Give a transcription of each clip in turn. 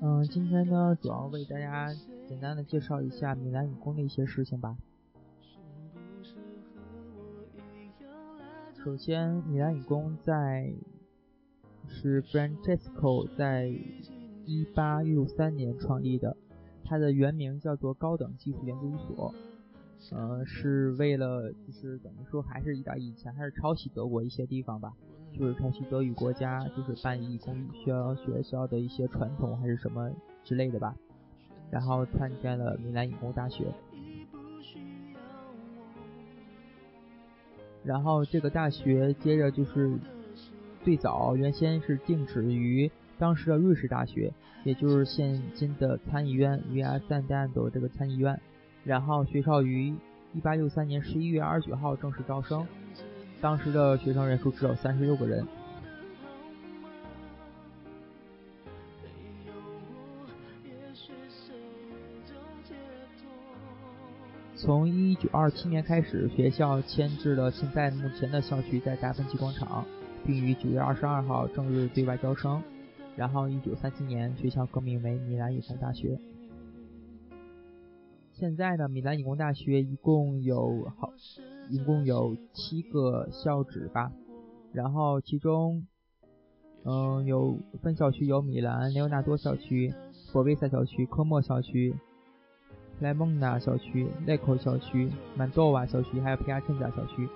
嗯，今天呢，主要为大家简单的介绍一下米兰理工的一些事情吧。首先，米兰理工在是 Francesco 在一八六三年创立的，它的原名叫做高等技术研究所。呃，是为了就是怎么说还是一点以前还是抄袭德国一些地方吧。就是抄袭德语国家，就是办理公立学学校的一些传统还是什么之类的吧，然后参加了米兰理工大学。然后这个大学接着就是最早原先是定址于当时的瑞士大学，也就是现今的参议院 Via San Dando 这个参议院。然后学校于1863年11月29号正式招生。当时的学生人数只有三十六个人。从一九二七年开始，学校迁至了现在目前的校区，在达芬奇广场，并于九月二十二号正式对外招生。然后，一九三七年，学校更名为米兰理工大学。现在呢米兰理工大学一共有好。一共有七个校址吧，然后其中，嗯，有分校区有米兰雷欧纳多校区、博维萨校区、科莫校区、莱蒙纳校区、内口校区、曼多瓦校区，还有皮亚衬加校区。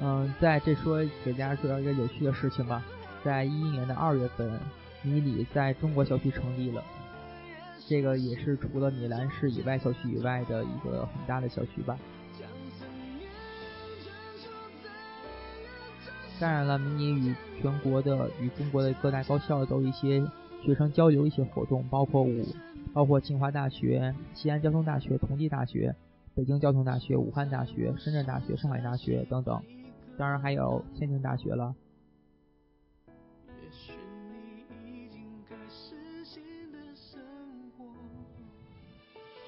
嗯，在这说给大家说一个有趣的事情吧。在一一年的二月份，米里在中国校区成立了，这个也是除了米兰市以外校区以外的一个很大的校区吧。当然了，米里与全国的与中国的各大高校都一些学生交流一些活动，包括五，包括清华大学、西安交通大学、同济大学、北京交通大学、武汉大学、深圳大学、上海大学等等，当然还有天津大学了。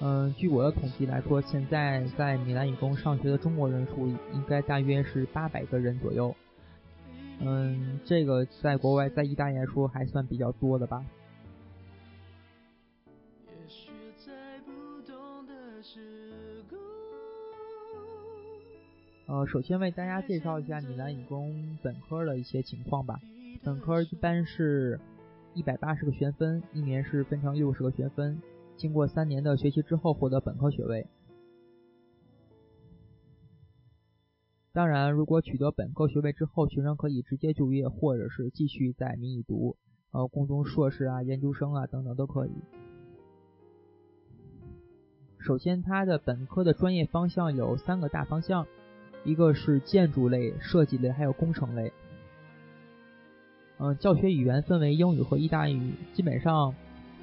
嗯，据我的统计来说，现在在米兰理工上学的中国人数应该大约是八百个人左右。嗯，这个在国外，在意大利来说还算比较多的吧。呃，首先为大家介绍一下米兰理工本科的一些情况吧。本科一般是一百八十个学分，一年是分成六十个学分。经过三年的学习之后，获得本科学位。当然，如果取得本科学位之后，学生可以直接就业，或者是继续在民以读，呃，攻读硕士啊、研究生啊等等都可以。首先，它的本科的专业方向有三个大方向，一个是建筑类、设计类，还有工程类。嗯，教学语言分为英语和意大利语，基本上。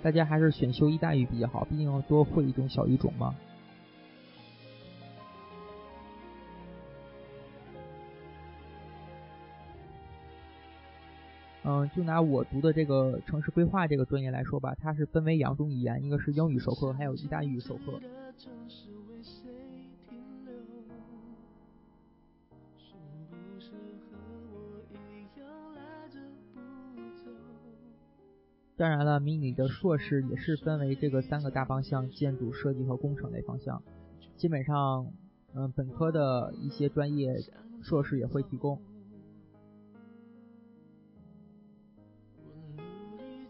大家还是选修意大利语比较好，毕竟要多会一种小语种嘛。嗯，就拿我读的这个城市规划这个专业来说吧，它是分为两种语言，一个是英语授课，还有意大利语授课。当然了，迷你的硕士也是分为这个三个大方向：建筑设计和工程类方向。基本上，嗯，本科的一些专业硕士也会提供。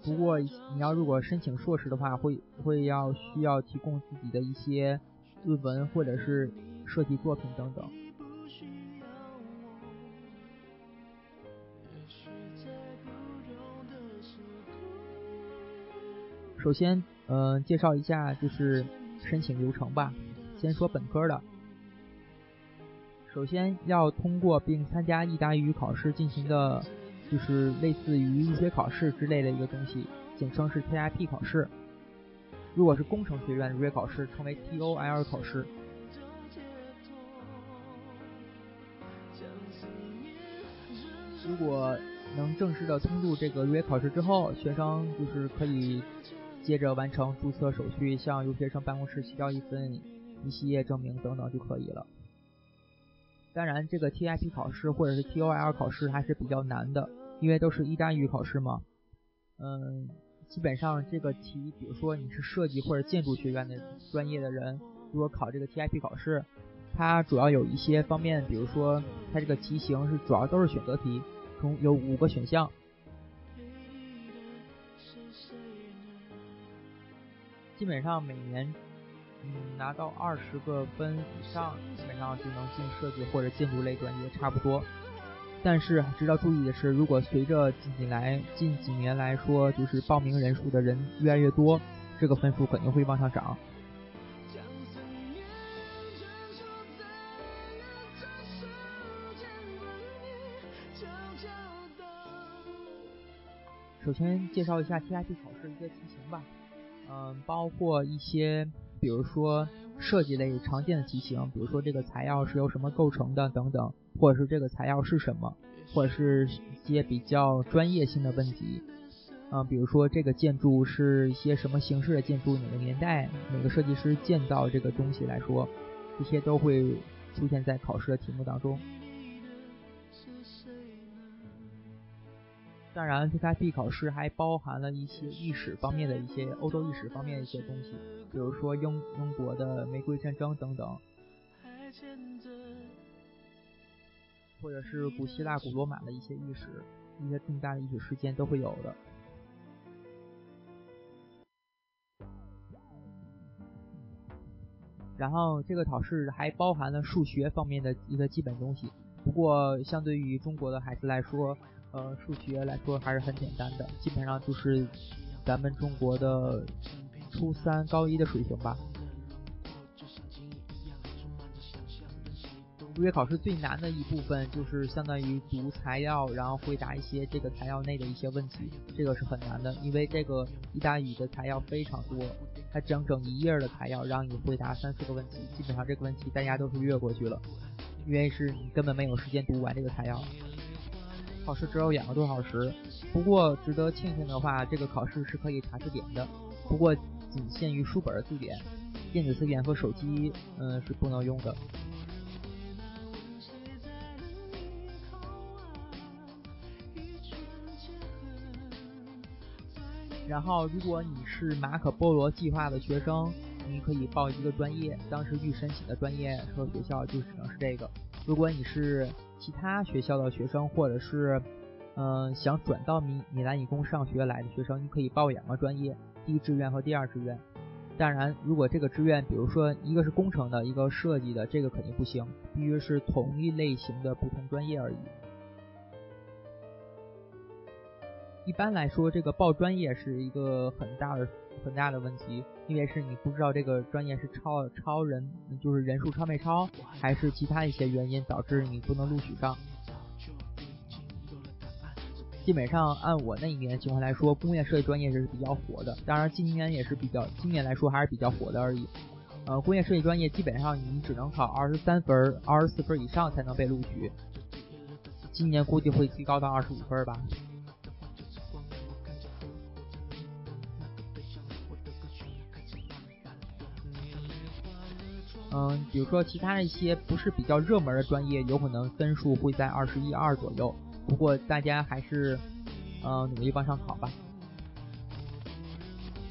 不过，你要如果申请硕士的话，会会要需要提供自己的一些论文或者是设计作品等等。首先，嗯，介绍一下就是申请流程吧。先说本科的，首先要通过并参加意大利语考试进行的，就是类似于入学考试之类的一个东西，简称是 TIP 考试。如果是工程学院入学考试，称为 TOL 考试。如果能正式的通入这个入学考试之后，学生就是可以。接着完成注册手续，向留学生办公室提交一份一系列证明等等就可以了。当然，这个 TIP 考试或者是 TOL 考试还是比较难的，因为都是意大利语考试嘛。嗯，基本上这个题，比如说你是设计或者建筑学院的专业的人，如果考这个 TIP 考试，它主要有一些方面，比如说它这个题型是主要都是选择题，从有五个选项，基本上每年。嗯，拿到二十个分以上，基本上就能进设计或者建筑类专业，差不多。但是值得注意的是，如果随着近几来近几年来说，就是报名人数的人越来越多，这个分数肯定会往上涨。首先介绍一下 TIP 考试一些题型吧，嗯，包括一些。比如说设计类常见的题型，比如说这个材料是由什么构成的等等，或者是这个材料是什么，或者是一些比较专业性的问题，嗯，比如说这个建筑是一些什么形式的建筑，哪个年代，哪个设计师建造这个东西来说，这些都会出现在考试的题目当中。当然，TIP 考试还包含了一些历史方面的一些欧洲历史方面的一些东西，比如说英英国的玫瑰战争等等，或者是古希腊、古罗马的一些历史，一些重大的历史事件都会有的。然后这个考试还包含了数学方面的一个基本东西，不过相对于中国的孩子来说。呃，数学来说还是很简单的，基本上就是咱们中国的初三、高一的水平吧。入学考试最难的一部分就是相当于读材料，然后回答一些这个材料内的一些问题，这个是很难的，因为这个意大利语的材料非常多，它整整一页的材料让你回答三四个问题，基本上这个问题大家都是越过去了，因为是你根本没有时间读完这个材料。考试只有两个多小时，不过值得庆幸的话，这个考试是可以查字典的，不过仅限于书本字典，电子词典和手机，嗯，是不能用的。然后，如果你是马可波罗计划的学生，你可以报一个专业，当时预申请的专业和学校就只能是这个。如果你是其他学校的学生，或者是，嗯，想转到米米兰理工上学来的学生，你可以报两个专业，第一志愿和第二志愿。当然，如果这个志愿，比如说一个是工程的，一个设计的，这个肯定不行，必须是同一类型的不同专业而已。一般来说，这个报专业是一个很大的。很大的问题，因为是你不知道这个专业是超超人，就是人数超没超，还是其他一些原因导致你不能录取上。基本上按我那一年的情况来说，工业设计专业是比较火的，当然今年也是比较，今年来说还是比较火的而已。呃，工业设计专业基本上你只能考二十三分、二十四分以上才能被录取，今年估计会提高到二十五分吧。嗯，比如说其他一些不是比较热门的专业，有可能分数会在二十一二左右。不过大家还是，嗯，努力往上考吧。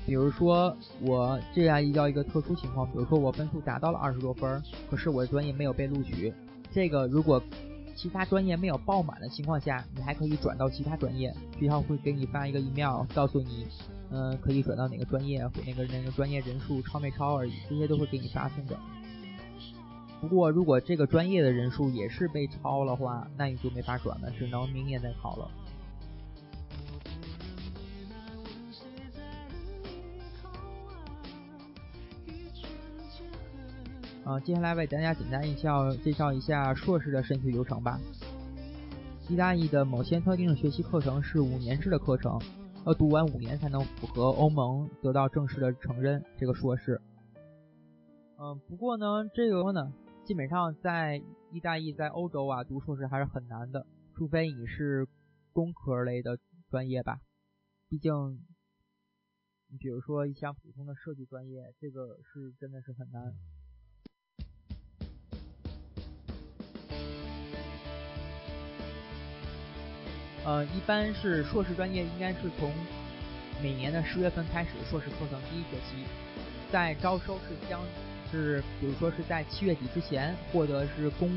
比如说我这样遇到一个特殊情况，比如说我分数达到了二十多分，可是我的专业没有被录取。这个如果其他专业没有报满的情况下，你还可以转到其他专业，学校会给你发一个 email，告诉你，嗯，可以转到哪个专业，或那个那个专业人数超没超而已，这些都会给你发送的。不过，如果这个专业的人数也是被超了话，那你就没法转了，只能明年再考了。啊，接下来为大家简单一下介绍一下硕士的申请流程吧。意大利的某些特定的学习课程是五年制的课程，要读完五年才能符合欧盟得到正式的承认这个硕士。嗯，不过呢，这个呢。基本上在意大利在欧洲啊读硕士还是很难的除非你是工科类的专业吧。毕竟你比如说一项普通的设计专业这个是真的是很难。呃一般是硕士专业应该是从每年的十月份开始硕士课程第一学期在招收是将是比如说是在七月底之前获得是公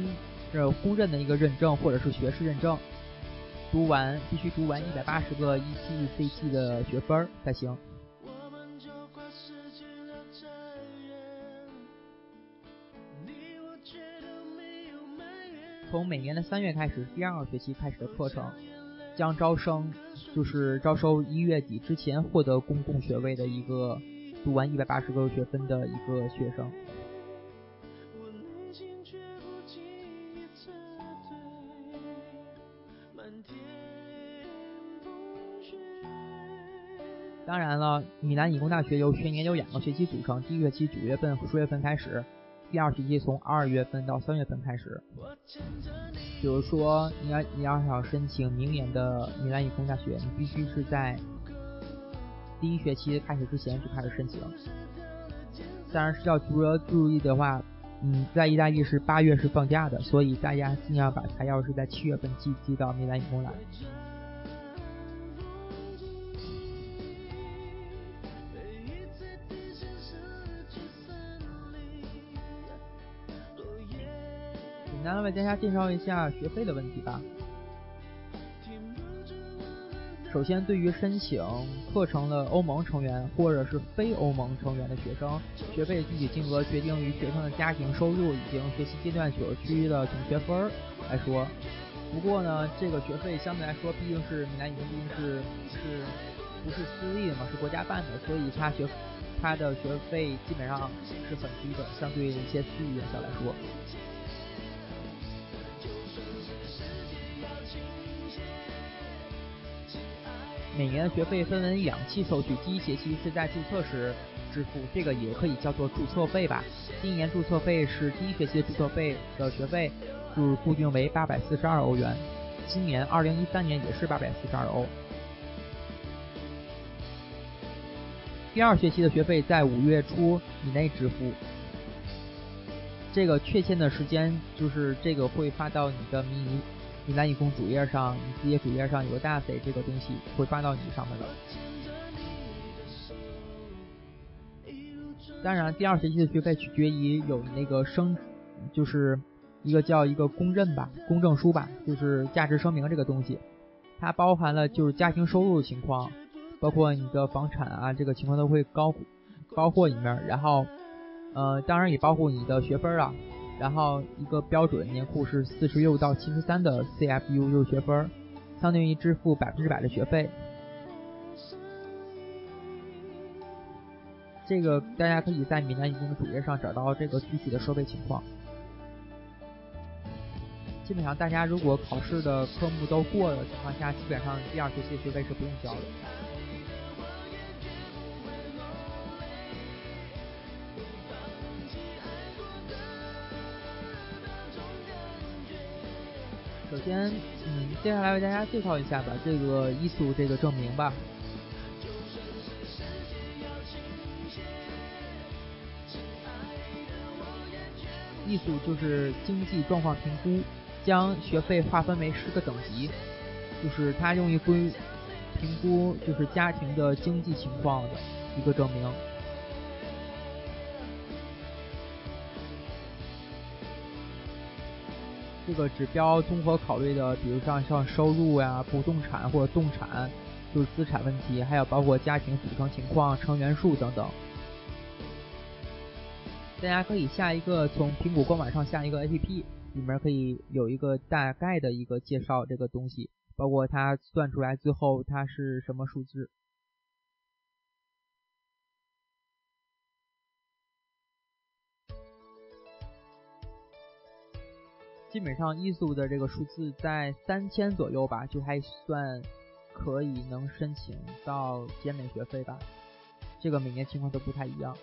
是公认的一个认证或者是学士认证，读完必须读完一百八十个 ECCT 的学分才行。从每年的三月开始，第二个学期开始的课程，将招生，就是招收一月底之前获得公共学位的一个读完一百八十个学分的一个学生。当然了，米兰理工大学由全年有两个学期组成，第一学期九月份和十月份开始。第二学期从二月份到三月份开始，比如说你要你要想申请明年的米兰理工大学，你必须是在第一学期开始之前就开始申请。当然是要注意注意的话，嗯，在意大利是八月是放假的，所以大家尽量把材料是在七月份寄寄到米兰理工来。简单的为大家介绍一下学费的问题吧。首先，对于申请课程的欧盟成员或者是非欧盟成员的学生，学费具体金额决定于学生的家庭收入以及学习阶段所需的总学分来说。不过呢，这个学费相对来说毕竟是米兰理工毕竟是是不是私立的嘛，是国家办的，所以它学它的学费基本上是很低的，相对一些私立院校来说。每年的学费分为两期收取，第一学期是在注册时支付，这个也可以叫做注册费吧。第一年注册费是第一学期的注册费的学费，是固定为八百四十二欧元。今年二零一三年也是八百四十二欧。第二学期的学费在五月初以内支付，这个确切的时间就是这个会发到你的迷你。米兰理工主页上，你自己主页上有个大 C 这个东西会发到你上面的。当然，第二学期的学费取决于有那个升，就是一个叫一个公认吧，公证书吧，就是价值声明这个东西，它包含了就是家庭收入情况，包括你的房产啊这个情况都会高包括里面，然后呃，当然也包括你的学分啊。然后一个标准年库是四十六到七十三的 CFU 就是学分，相当于支付百分之百的学费。这个大家可以在米兰理工的主页上找到这个具体的收费情况。基本上大家如果考试的科目都过的情况下，基本上第二学期的学费是不用交的。首先，嗯，接下来为大家介绍一下吧，这个艺术这个证明吧。艺术就是经济状况评估，将学费划分为十个等级，就是它用于归评估就是家庭的经济情况的一个证明。这个指标综合考虑的，比如像像收入呀、不动产或者动产，就是资产问题，还有包括家庭组成情况、成员数等等。大家可以下一个从苹果官网上下一个 APP，里面可以有一个大概的一个介绍这个东西，包括它算出来最后它是什么数字。基本上艺术的这个数字在三千左右吧，就还算可以能申请到减免学费吧。这个每年情况都不太一样。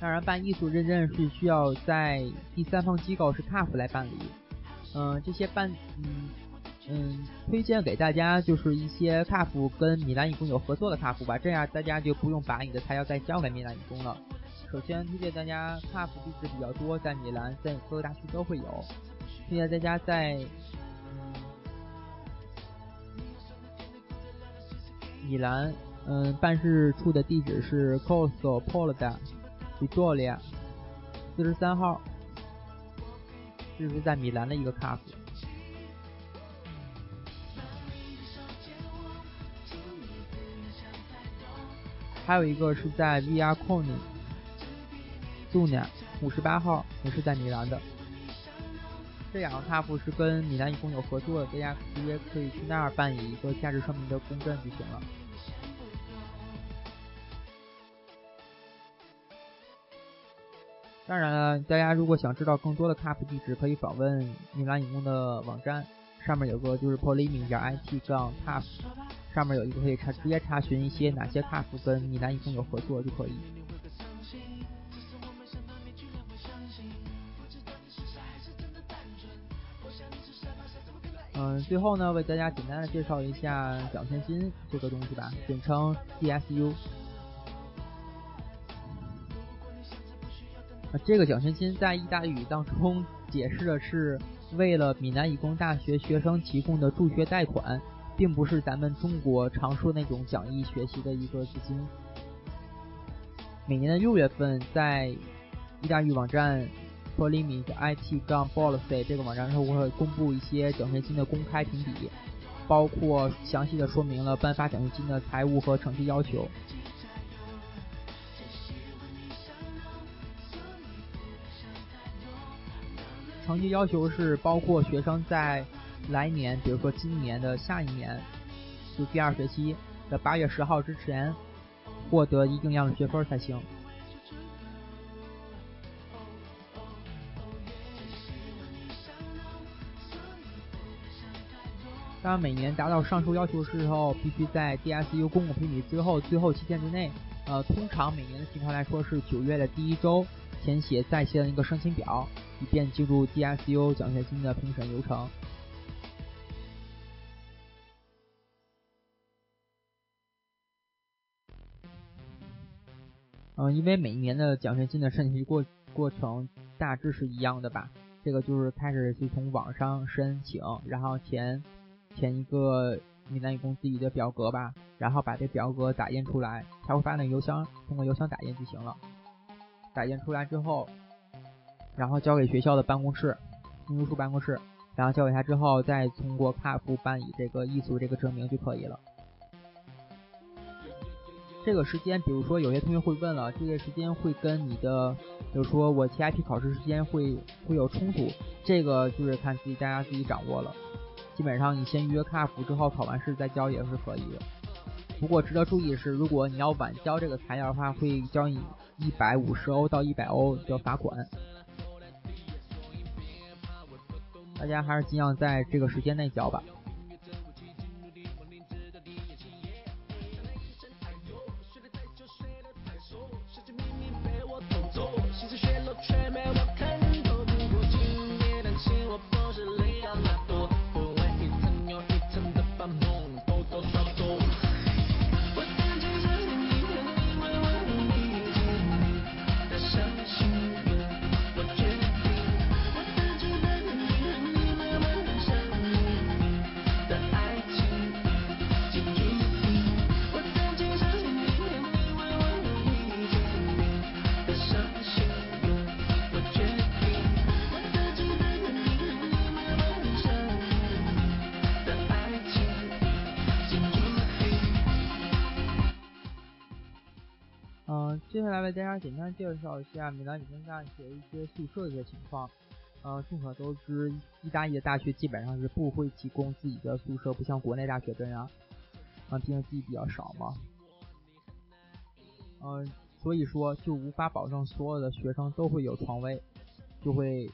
当然，办艺术认证是需要在第三方机构是 CAF 来办理。嗯，这些办嗯。嗯，推荐给大家就是一些卡夫跟米兰义工有合作的卡夫吧，这样大家就不用把你的材料再交给米兰义工了。首先推荐大家卡夫地址比较多，在米兰，在各个大区都会有。推荐大家在米兰，嗯，办事处的地址是 Corso Polda Vittoria 四十三号，这是在米兰的一个卡还有一个是在 Via Coni。度呢，五十八号也是在米兰的。这两个卡夫是跟米兰一共有合作的，大家直接可以去那儿办理一个价值声明的公证就行了。当然了，大家如果想知道更多的 cup 地址，可以访问米兰一共的网站，上面有个就是 polimi 点 it 杠 caf，上面有一个可以查直接查询一些哪些卡夫跟米兰一共有合作就可以。嗯，最后呢，为大家简单的介绍一下奖学金这个东西吧，简称 DSU。这个奖学金在意大利语当中解释的是为了米兰理工大学学生提供的助学贷款，并不是咱们中国常说那种讲义学习的一个资金。每年的六月份，在意大利网站。Polimi IT 杠 Policy 这个网站上会公布一些奖学金的公开评比，包括详细的说明了颁发奖学金的财务和成绩要求。成绩要求是包括学生在来年，比如说今年的下一年，就第二学期的八月十号之前，获得一定量的学分才行。当然每年达到上述要求的时候，必须在 DSU 公共评比之后最后期限之内，呃，通常每年的情况来说是九月的第一周，填写在线的一个申请表，以便进入 DSU 奖学金的评审流程。嗯，因为每一年的奖学金的申请过过程大致是一样的吧，这个就是开始就从网上申请，然后填。填一个米兰理工自己的表格吧，然后把这表格打印出来，他会发那个邮箱，通过邮箱打印就行了。打印出来之后，然后交给学校的办公室，秘书处办公室，然后交给他之后，再通过卡夫办理这个艺术这个证明就可以了。这个时间，比如说有些同学会问了，这个时间会跟你的，比如说我 TIP 考试时间会会有冲突，这个就是看自己大家自己掌握了。基本上你先预约卡服之后考完试再交也是可以的。不过值得注意的是，如果你要晚交这个材料的话，会交你一百五十欧到一百欧的罚款。大家还是尽量在这个时间内交吧。接下来为大家简单介绍一下米兰理工大学一些宿舍的一些情况。呃，众所周知，意大利的大学基本上是不会提供自己的宿舍，不像国内大学这样，啊，毕竟地比较少嘛。嗯，所以说就无法保证所有的学生都会有床位，就会，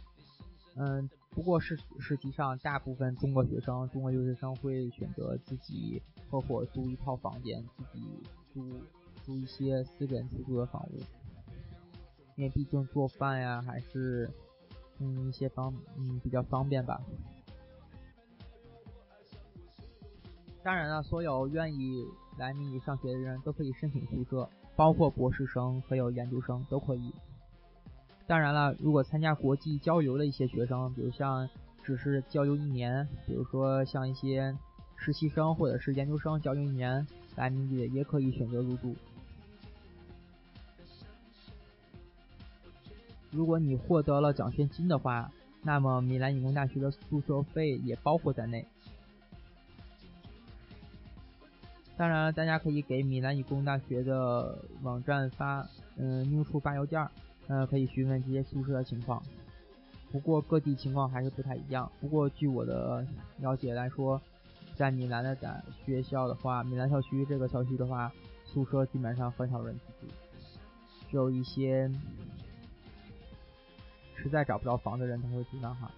嗯，不过是实际上大部分中国学生、中国留学生会选择自己合伙租一套房间，自己租。租一些私人出租的房屋，因为毕竟做饭呀，还是嗯一些方嗯比较方便吧。当然了，所有愿意来米里上学的人都可以申请宿舍，包括博士生还有研究生都可以。当然了，如果参加国际交流的一些学生，比如像只是交流一年，比如说像一些实习生或者是研究生交流一年来米里也可以选择入住。如果你获得了奖学金的话，那么米兰理工大学的宿舍费也包括在内。当然，大家可以给米兰理工大学的网站发，嗯，news 发邮件，嗯，可以询问这些宿舍的情况。不过各地情况还是不太一样。不过据我的了解来说，在米兰的在学校的话，米兰校区这个校区的话，宿舍基本上很少人去住，只有一些实在找不着房的人才会住那哈，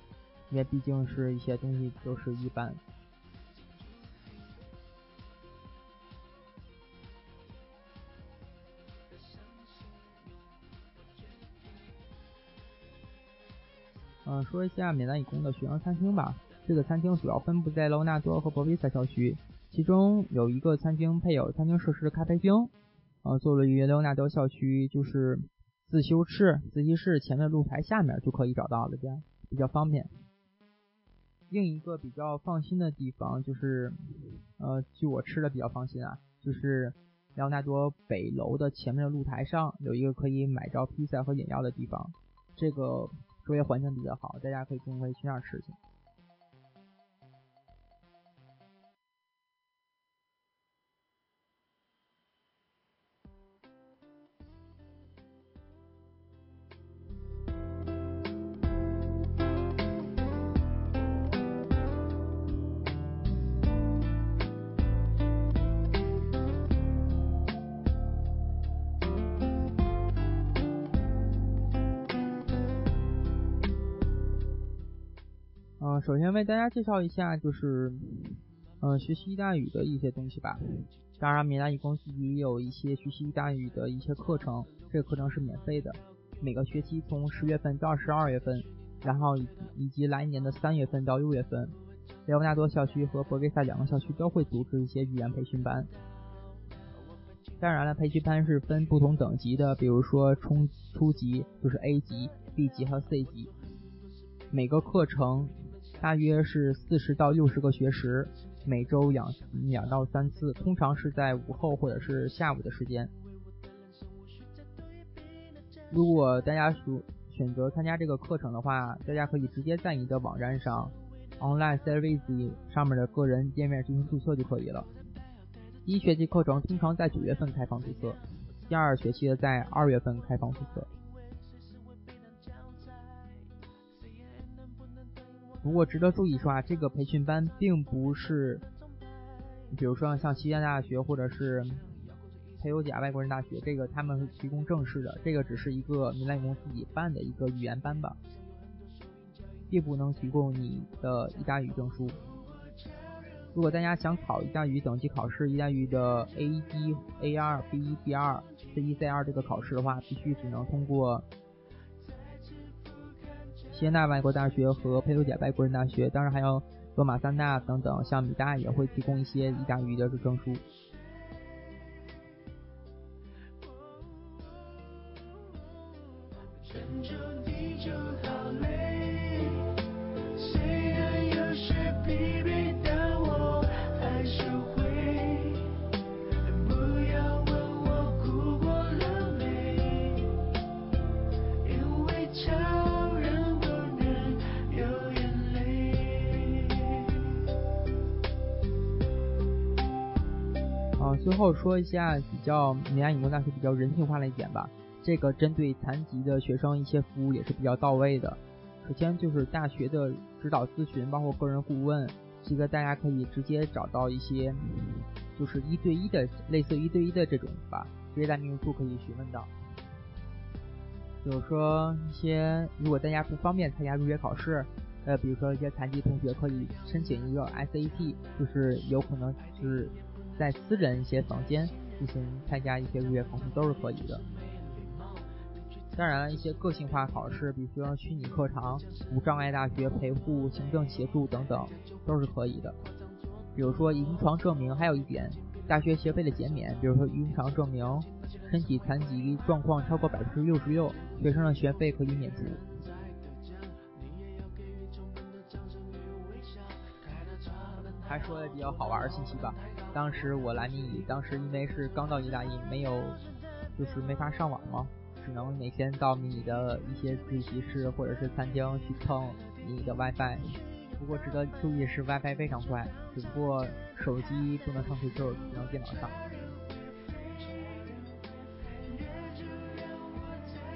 因为毕竟是一些东西都是一般。嗯，说一下米兰理工的学生餐厅吧。这个餐厅主要分布在罗纳多和博维萨校区，其中有一个餐厅配有餐厅设施的咖啡厅。呃，坐落于罗纳多校区，就是自修室、自习室前面露台下面就可以找到了，这样比较方便。另一个比较放心的地方就是，呃，据我吃的比较放心啊，就是辽纳多北楼的前面的露台上有一个可以买着披萨和饮料的地方，这个。周围环境比较好，大家可以中午可以去那儿吃去。首先为大家介绍一下，就是，嗯，学习意大利语的一些东西吧。当然，米兰理工自己也有一些学习意大利语的一些课程，这个课程是免费的，每个学期从十月份到十二月份，然后以及来年的三月份到六月份，莱昂纳多校区和博格萨两个校区都会组织一些语言培训班。当然了，培训班是分不同等级的，比如说初初级就是 A 级、B 级和 C 级，每个课程。大约是四十到六十个学时，每周两两到三次，通常是在午后或者是下午的时间。如果大家选选择参加这个课程的话，大家可以直接在你的网站上 online service 上面的个人页面进行注册就可以了。第一学期课程通常在九月份开放注册，第二学期的在二月份开放注册。不过值得注意说啊，这个培训班并不是，比如说像西安大学或者是佩尤贾外国人大学，这个他们提供正式的，这个只是一个米兰公自己办的一个语言班吧，并不能提供你的意大语证书。如果大家想考意大语等级考试，意大利语的 A1、A2、B1、B2、C1、C2 这个考试的话，必须只能通过。西纳外国大学和佩鲁贾外国人大学，当然还有罗马三大等等，像米大也会提供一些意大利语的证书。后说一下比较米兰理工大学比较人性化的一点吧，这个针对残疾的学生一些服务也是比较到位的。首先就是大学的指导咨询，包括个人顾问，这个大家可以直接找到一些，就是一对一的，类似一对一的这种吧，直接在秘书处可以询问到。比如说一些，如果大家不方便参加入学考试，呃，比如说一些残疾同学可以申请一个 SAT，就是有可能是。在私人一些房间进行参加一些入学考试都是可以的。当然，一些个性化考试，比如说虚拟课堂、无障碍大学陪护、行政协助等等，都是可以的。比如说临床证明，还有一点大学学费的减免，比如说临床证明身体残疾状况超过百分之六十六，学生的学费可以免除。还说的比较好玩的信息吧。当时我来米语，当时因为是刚到意大利，没有就是没法上网嘛，只能每天到米语的一些自习室或者是餐厅去蹭米语的 WiFi。不过值得注意是，WiFi 非常快，只不过手机不能上 QQ，只能电脑上。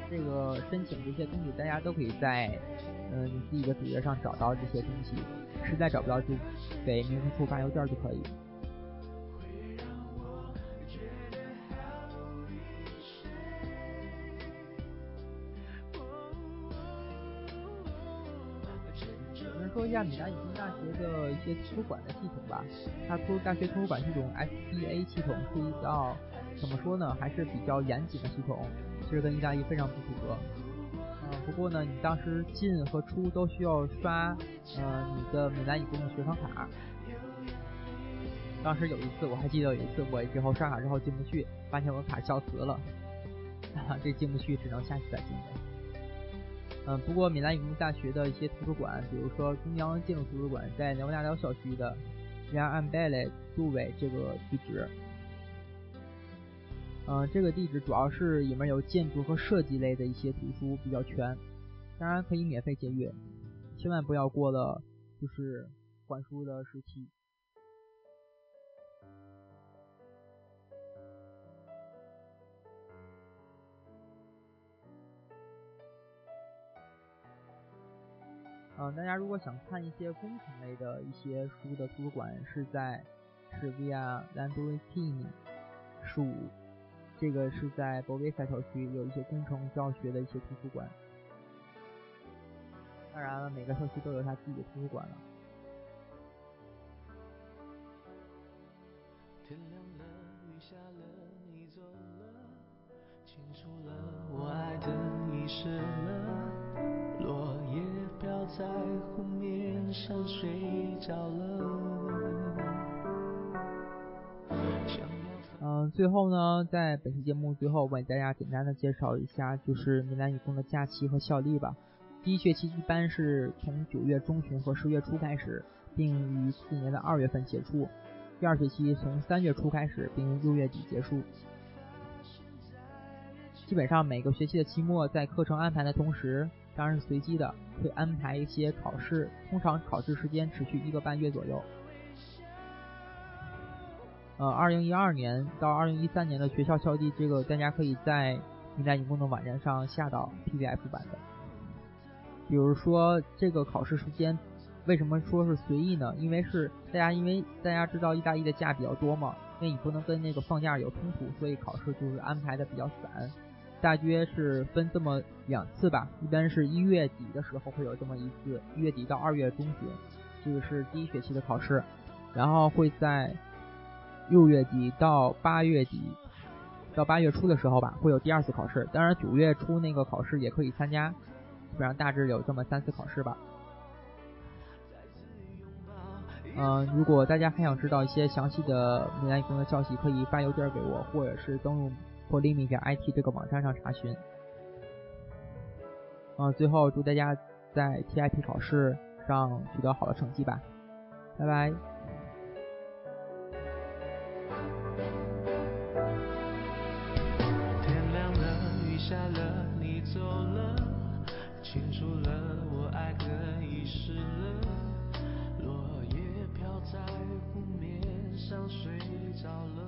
这个申请这些东西，大家都可以在嗯你自己的主页上找到这些东西。实在找不到就给民政处发邮件就可以。我们说一下米兰理工大学的一些图书馆的系统吧。它图大学图书馆系统 SBA 系统是一道怎么说呢，还是比较严谨的系统，其实跟意大利非常不符合。不过呢，你当时进和出都需要刷，呃，你的米兰理工的学生卡。当时有一次，我还记得有一次，我之后刷卡之后进不去，发现我卡消磁了，这进不去，只能下次再进。嗯，不过米兰理工大学的一些图书馆，比如说中央建筑图书馆，在牛大寮校区的 Via Ambele 杜伟这个地址。嗯，这个地址主要是里面有建筑和设计类的一些图书比较全，当然可以免费借阅，千万不要过了就是还书的时期。嗯，大家如果想看一些工程类的一些书的图书馆，是在是 Via Landolini 十五。这个是在博威赛校区有一些工程教学的一些图书馆，当然了，每个校区都有他自己的图书馆了。在湖面上睡着了。嗯最后呢，在本期节目最后，为大家简单的介绍一下，就是闽南理工的假期和校历吧。第一学期一般是从九月中旬和十月初开始，并于次年的二月份结束。第二学期从三月初开始，并于六月底结束。基本上每个学期的期末，在课程安排的同时，当然是随机的，会安排一些考试，通常考试时间持续一个半月左右。呃，二零一二年到二零一三年的学校校地，这个大家可以在米兰理工的网站上下到 PDF 版的。比如说这个考试时间，为什么说是随意呢？因为是大家因为大家知道意大利的假比较多嘛，因为你不能跟那个放假有冲突，所以考试就是安排的比较散，大约是分这么两次吧。一般是一月底的时候会有这么一次，一月底到二月中旬，这个是第一学期的考试，然后会在。六月底到八月底，到八月初的时候吧，会有第二次考试。当然，九月初那个考试也可以参加，基本上大致有这么三次考试吧。嗯，如果大家还想知道一些详细的米兰理工的消息，可以发邮件给我，或者是登录或另一家 IT 这个网站上查询。啊，最后祝大家在 TIP 考试上取得好的成绩吧，拜拜。天亮了，雨下了，你走了，清楚了，我爱的遗失了，落叶飘在湖面上，睡着了。